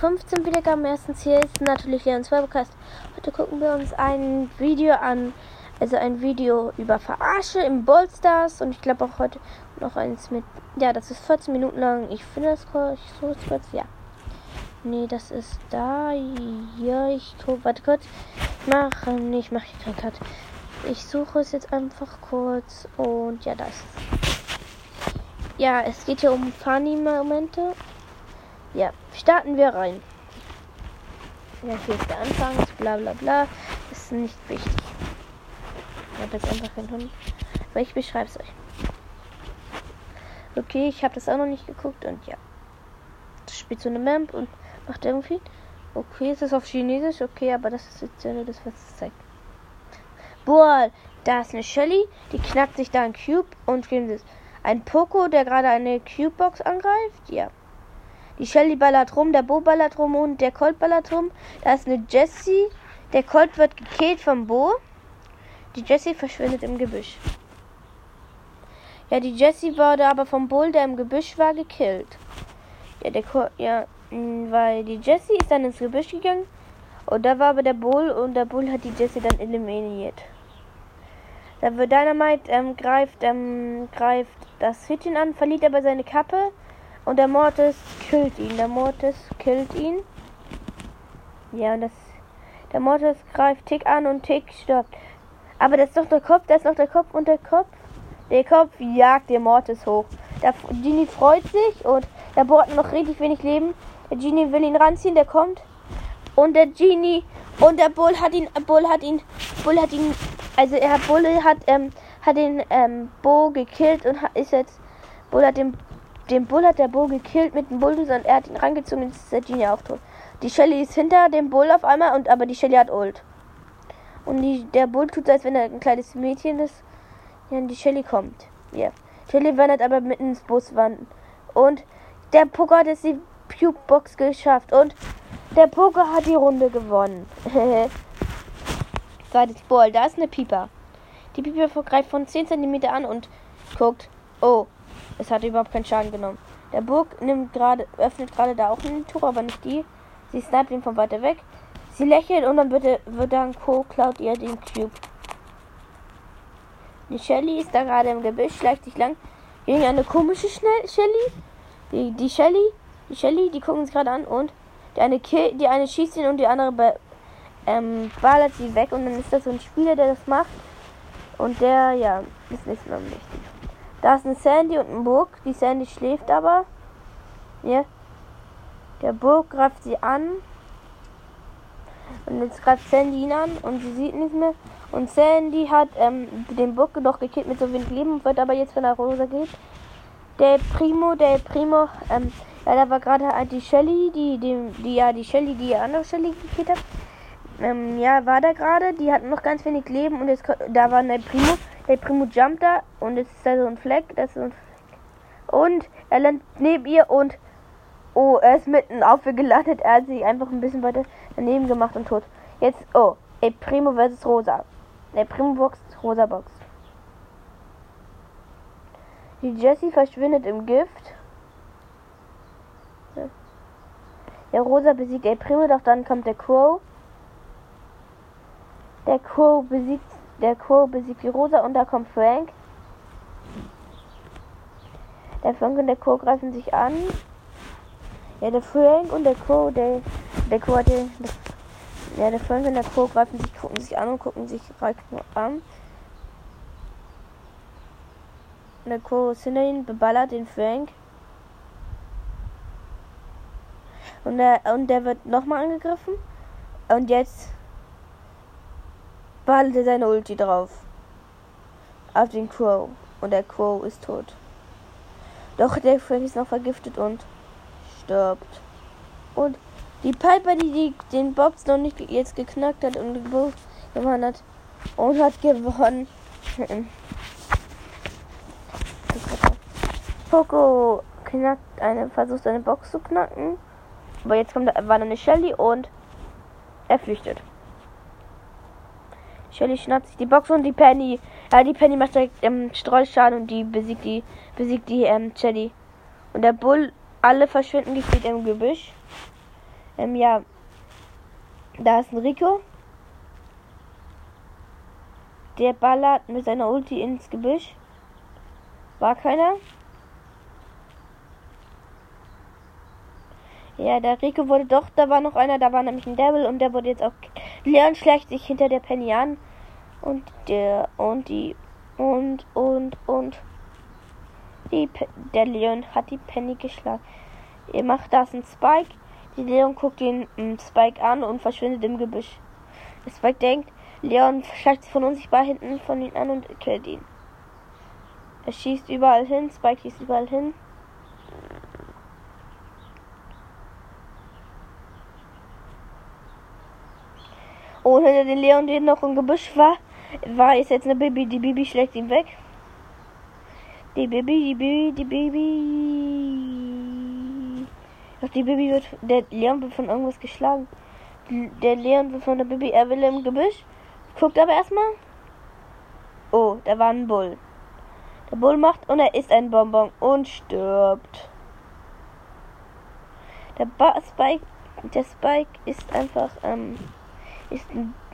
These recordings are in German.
15 Wiedergaben. Erstens hier ist natürlich Leons Werbecast. Heute gucken wir uns ein Video an, also ein Video über Verarsche im Ballstars und ich glaube auch heute noch eins mit, ja, das ist 14 Minuten lang. Ich finde das kurz, ich suche es kurz, ja. Nee, das ist da. Ja, ich gucke, warte kurz. Mache, nee, ich mache hier keinen Cut. Ich suche es jetzt einfach kurz und ja, da ist es. Ja, es geht hier um Funny-Momente. Ja, starten wir rein. Ja, hier ist der Anfang, bla bla bla. Ist nicht wichtig. Ich habe jetzt einfach keinen Hund. Aber ich beschreibe es euch. Okay, ich habe das auch noch nicht geguckt und ja. Das spielt so eine Map und macht irgendwie. Okay, ist das auf Chinesisch? Okay, aber das ist jetzt ja das, was es zeigt. Boah, da ist eine Shelly, die knackt sich da ein Cube und ein Poco, der gerade eine Cube-Box angreift. Ja. Die Shelly ballert rum, der Bo ballert rum und der Colt ballert rum. Da ist eine Jessie. Der Colt wird gekillt vom Bo. Die Jessie verschwindet im Gebüsch. Ja, die Jessie wurde aber vom Bull, der im Gebüsch war, gekillt. Ja, der Colt, ja, weil die Jessie ist dann ins Gebüsch gegangen. Und da war aber der Bull und der Bull hat die Jessie dann eliminiert. Da wird Dynamite ähm, greift, ähm, greift das Hütchen an, verliert aber seine Kappe und der Mortis killt ihn. Der Mortis killt ihn. Ja, und das. Der Mortis greift Tick an und Tick stirbt. Aber das ist doch der Kopf, das ist noch der Kopf und der Kopf. Der Kopf jagt den Mortis hoch. Der Genie freut sich und der Bo hat noch richtig wenig Leben. Der Genie will ihn ranziehen, der kommt. Und der Genie und der Bull hat ihn, Bull hat ihn, Bull hat ihn also er Bull hat, ähm, hat den ähm, Bo gekillt und ist jetzt, Bull hat den, den Bull hat der Bo gekillt mit dem Bulldozer und er hat ihn rangezogen und ist der Genie auch tot. Die Shelly ist hinter dem Bull auf einmal und aber die Shelly hat Ult. Und die, der Bull tut so, als wenn er ein kleines Mädchen ist. Ja, und die Shelly kommt. Ja. Yeah. Shelly wandert aber mitten ins Bus wandern. Und der Poker hat es die Puke-Box geschafft. Und der Poker hat die Runde gewonnen. Zweites Ball, da ist eine Pieper. Die Pieper greift von 10 cm an und guckt. Oh, es hat überhaupt keinen Schaden genommen. Der Burg nimmt gerade, öffnet gerade da auch eine Tour, aber nicht die. Sie sniped ihn von weiter weg. Sie lächelt und dann wird, wird dann Co. klaut ihr den Cube. Die Shelly ist da gerade im Gebüsch, schleicht sich lang gegen eine komische Schnell Shelly. Die, die Shelly, die Shelly, die gucken sich gerade an und die eine, die eine schießt ihn und die andere ähm, ballert sie weg und dann ist das so ein Spieler, der das macht. Und der, ja, ist nicht so wichtig. Da ist ein Sandy und ein Burg. Die Sandy schläft aber. Ja. Der Burg greift sie an. Und jetzt greift Sandy ihn an und sie sieht nicht mehr. Und Sandy hat ähm, den Burg noch gekillt mit so wenig Leben und wird aber jetzt von der Rosa geht. Der Primo, der Primo, ähm, ja, da war gerade halt die Shelly, die, die, die, ja, die Shelly, die andere Shelly gekillt hat. Ähm, ja, war da gerade. Die hatten noch ganz wenig Leben und jetzt da war der Primo. Der Primo jumpt da und jetzt ist da so ein Fleck. Das ist so ein Fleck. Und er landet neben ihr und oh, er ist mitten auf ihr gelandet. Er hat sich einfach ein bisschen weiter daneben gemacht und tot. Jetzt, oh, El Primo versus Rosa. Der Primo Box, Rosa Box. Die Jessie verschwindet im Gift. Der Rosa besiegt El Primo, doch dann kommt der Crow. Der Crow besiegt, der Crow besiegt die Rosa und da kommt Frank. Der Frank und der Crow greifen sich an. Ja, der Frank und der Crow, der, der Crow hat den, ja, der Frank und der Crow greifen sich, gucken sich an und gucken sich nur an. Der Crow ist hinter ihn, beballert den Frank. Und der, und der wird nochmal angegriffen. Und jetzt behalte seine Ulti drauf. Auf den Crow. Und der Crow ist tot. Doch der Frank ist noch vergiftet und stirbt. Und die Piper, die, die den Box noch nicht jetzt geknackt hat und gewonnen hat. Und hat gewonnen. Poco knackt eine, versucht seine Box zu knacken. Aber jetzt kommt, war da eine Shelly und er flüchtet. Shelly schnappt sich die Box und die Penny. Ja, die Penny macht direkt ähm, Streuschaden und die besiegt die, besiegt die ähm, Shelly. Und der Bull, alle verschwinden gefühlt im Gebüsch. Ähm, ja. Da ist ein Rico. Der ballert mit seiner Ulti ins Gebüsch. War keiner. Ja, der Rico wurde doch, da war noch einer, da war nämlich ein Devil und der wurde jetzt auch. Leon schleicht sich hinter der Penny an. Und der, und die, und, und, und. Die, der Leon hat die Penny geschlagen. Er macht das ein Spike. Die Leon guckt den Spike an und verschwindet im Gebüsch. Der Spike denkt, Leon schleicht von unsichtbar hinten von ihm an und killt ihn. Er schießt überall hin, Spike schießt überall hin. Und hinter den Leon, der noch im Gebüsch war, war ist jetzt eine Baby. Die Baby schlägt ihn weg. Die Baby, die Baby, die Baby. Doch die Baby wird, der Leon wird von irgendwas geschlagen. Der Leon wird von der Baby, er will im Gebüsch. Guckt aber erstmal. Oh, da war ein Bull. Der Bull macht und er isst ein Bonbon und stirbt. Der ba Spike, der Spike ist einfach, ähm, ist,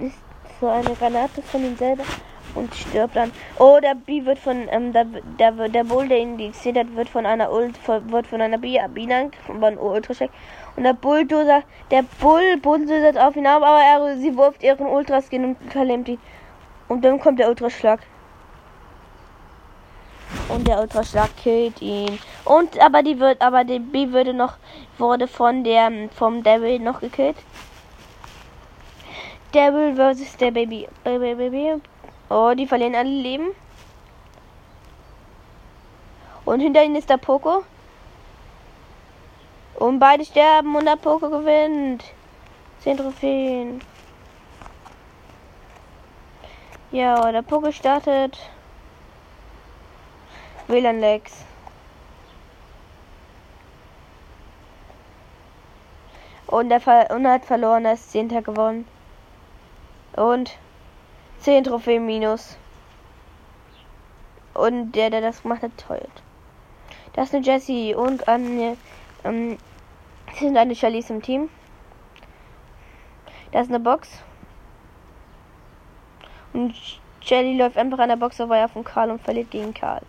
ist so eine Granate von ihm selber und stirbt dann. Oh, der B wird von, ähm, der, der, der Bull, der ihn gezählt hat, wird von einer Ult, wird von einer B, Biene von einem Ultraschlag. Und der Bulldozer, der Bull bulldozert auf ihn ab, aber er, sie wirft ihren Ultraskin und verlähmt ihn. Und dann kommt der Ultraschlag. Und der Ultraschlag killt ihn. Und aber die wird, aber die B würde noch, wurde von der, vom Devil noch gekillt. Devil versus der Baby. Baby, Baby. Oh, die verlieren alle Leben. Und hinter ihnen ist der Poco. Und beide sterben und der Poco gewinnt. Zehn Trophäen. Ja, der Poco startet. WLAN Lex. Und er, ver und er hat verloren, er ist 10. gewonnen. Und 10 Trophäen minus. Und der, der das gemacht hat, teuert. Das ist eine Jessie und ähm, ähm, sind eine Charlize im Team. Da ist eine Box. Und Jelly läuft einfach an der Box vorbei von Karl und verliert gegen Karl.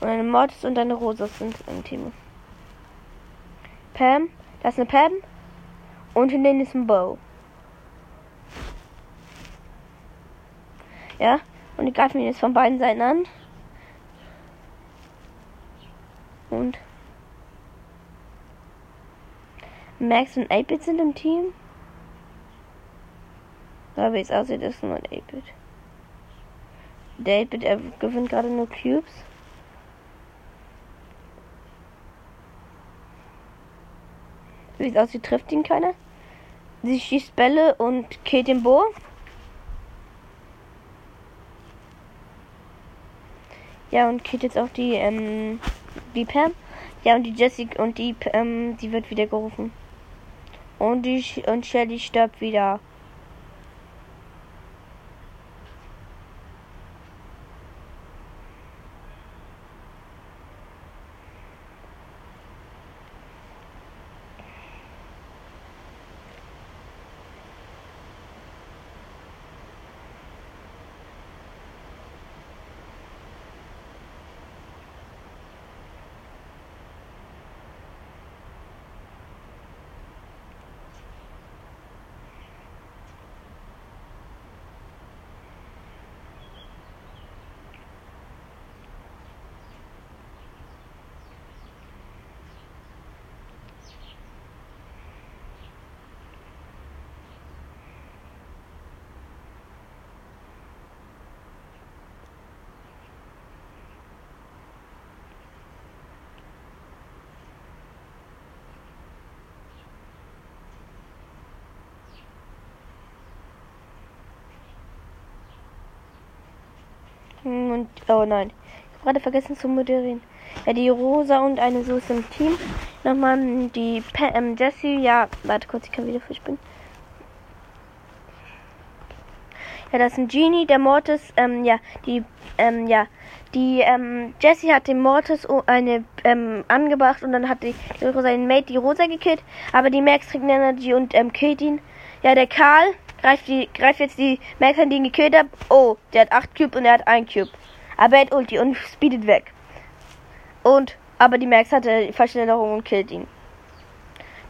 Und eine Mortis und eine Rosa sind im Team. Pam, da ist eine Pam. Und hinter denen ist ein Bow. Ja, und die greifen ihn jetzt von beiden Seiten an. Und Max und 8-Bit sind im Team. Aber wie es aussieht, ist nur ein 8-Bit. Der 8-Bit gewinnt gerade nur Cubes. Wie es aussieht, trifft ihn keiner. Sie schießt Bälle und killt den Bo. Ja, und killt jetzt auch die, ähm, die Pam. Ja, und die Jessica und die, ähm, die wird wieder gerufen. Und die, und Shelly stirbt wieder. Hm, und, oh nein. Ich habe gerade vergessen zu moderieren. Ja, die Rosa und eine Soße im Team. Nochmal die Pe ähm, Jessie. Ja, warte kurz, ich kann wieder verspinnen. Ja, das sind Genie, der Mortis, ähm, ja, die, ähm, ja, die ähm, Jessie hat dem Mortis eine ähm, angebracht und dann hat die seinen Mate die Rosa gekillt, aber die Max trinkt Energy und ähm, killt ihn. Ja, der Karl greift die greift jetzt die Max an, die ihn gekillt hat. Oh, der hat 8 Cube und er hat 1 Cube. Aber er hat Ulti und speedet weg. Und aber die Max hatte Verschnellerung und killt ihn.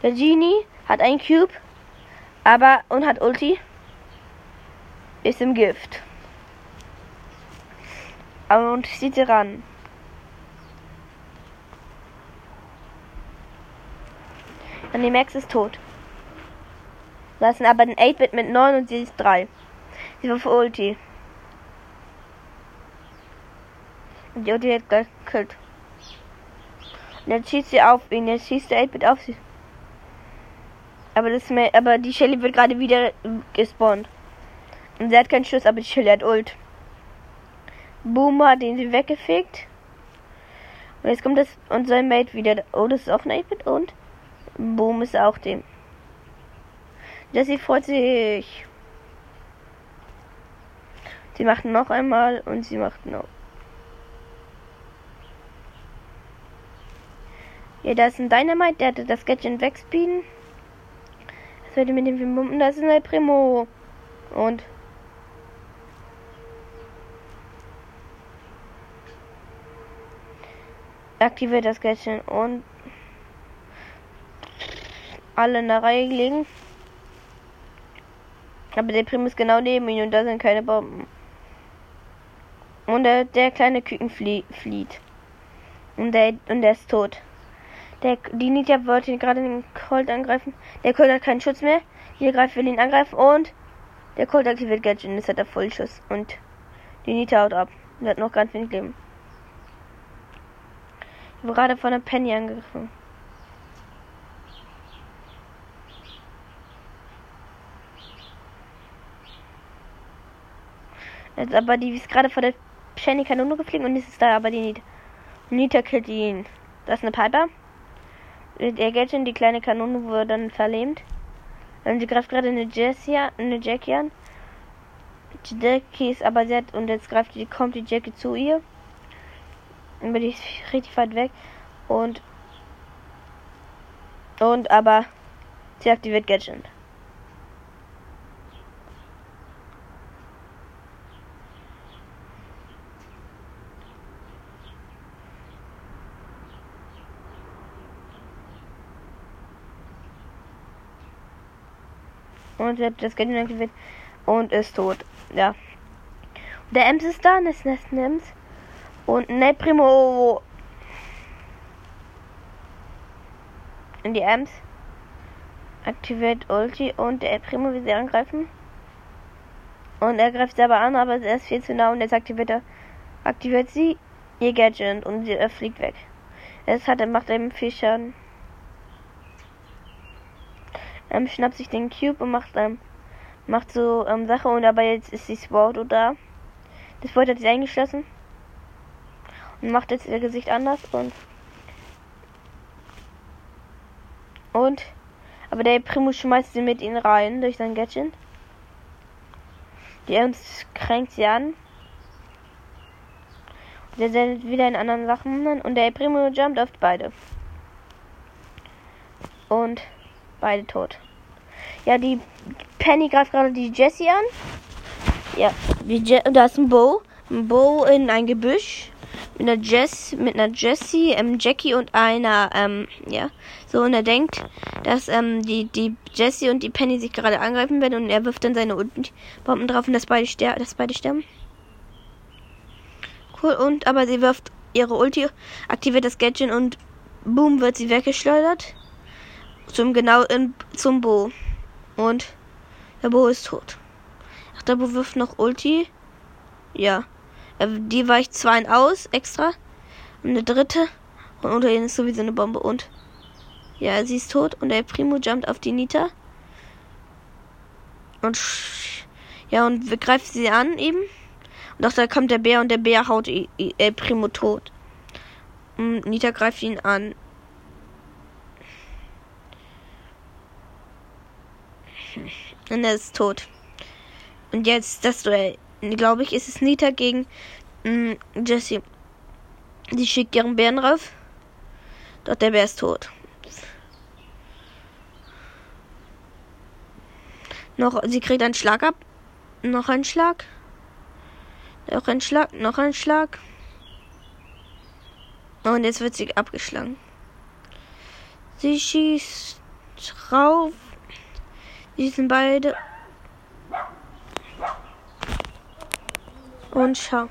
Der Genie hat ein Cube, aber und hat Ulti. Ist im Gift. Und zieht sie ran. Und die Max ist tot. Ist aber ein 8-Bit mit 9 und sie ist 3. Sie war für Ulti. Und die Ulti hat gekillt. Und jetzt schießt sie auf ihn. Jetzt schießt der 8-Bit auf sie. Aber, das, aber die Shelly wird gerade wieder gespawnt. Und sie hat keinen Schuss, aber die Shelly hat Ult. Boom hat ihn weggefegt. Und jetzt kommt das und sein Mate wieder. Oh, das ist auch ein 8-Bit und Boom ist auch dem. Jessie freut sich. Sie macht noch einmal und sie macht noch. Ja, da ist ein Dynamite, der hatte das Gadget wegspeeden. Was wird mit dem Bomben? Das ist ein Primo. Und aktiviert das Gadget und alle in der Reihe liegen. Aber der Prim ist genau neben ihm und da sind keine Bomben. Und der, der kleine Küken flie flieht. Und der, und der ist tot. Der, die Nita wollte ihn gerade den Colt angreifen. Der Colt hat keinen Schutz mehr. Hier greift will ihn angreifen und der Colt aktiviert Gadget und jetzt hat er Vollschuss. Und die Nita haut ab. Und hat noch ganz wenig Leben. Ich wurde gerade von der Penny angegriffen. Jetzt aber die ist gerade vor der Penny Kanone geflogen und jetzt ist da aber die Nita. Nita killt ihn. Das ist eine Piper. Der Gadget, die kleine Kanone, wurde dann verlähmt. Und sie greift gerade eine Jessie, eine Jackie an. Die Jackie ist aber sehr, und jetzt greift die, kommt die Jackie zu ihr. Aber die ist richtig weit weg. Und, und aber sie aktiviert Gadget. Und das Gadget aktiviert und ist tot. Ja. Der Ems ist da, ist ein Ems. Und ne Primo. Und die Ems aktiviert Ulti und der Primo will sie angreifen. Und er greift sie aber an, aber er ist viel zu nah und jetzt aktiviert er aktiviert sie ihr Gadget und sie fliegt weg. Es hat er macht eben viel Schaden. Ähm, schnappt sich den Cube und macht ähm, macht so ähm, Sache und aber jetzt ist die Sword da. Das Sword hat sie eingeschlossen und macht jetzt ihr Gesicht anders und und aber der Primo schmeißt sie mit ihnen rein durch sein Gadget. Die Ems kränkt sie an. Der sendet wieder in anderen Sachen und der Primo jumpt auf beide. Und beide tot. Ja, die Penny greift gerade die Jessie an. Ja, die Je da ist ein Bow. Ein Bow in ein Gebüsch. Mit einer Jess, mit einer Jessie, ähm, Jackie und einer, ähm, ja. So, und er denkt, dass, ähm, die, die Jessie und die Penny sich gerade angreifen werden und er wirft dann seine Bomben drauf und dass beide, ster dass beide sterben. Cool, und, aber sie wirft ihre Ulti, aktiviert das Gadget und boom, wird sie weggeschleudert. Zum, genau, in, zum Bo. Und der Bo ist tot. Ach, der Bo wirft noch Ulti. Ja. Äh, Die weicht zwei aus, extra. Und eine dritte. Und unter ihnen ist sowieso eine Bombe. Und. Ja, sie ist tot. Und der Primo jumpt auf die Nita. Und. Ja, und wir greifen sie an eben. Und auch da kommt der Bär und der Bär haut El Primo tot. Und Nita greift ihn an. Und er ist tot. Und jetzt das Duell. Glaube ich, ist es Nita gegen mm, Jesse. Sie schickt ihren Bären raus. Doch der Bär ist tot. Noch, sie kriegt einen Schlag ab. Noch ein Schlag. Noch ein Schlag, noch ein Schlag. Und jetzt wird sie abgeschlagen. Sie schießt drauf. Die sind beide. Und schau.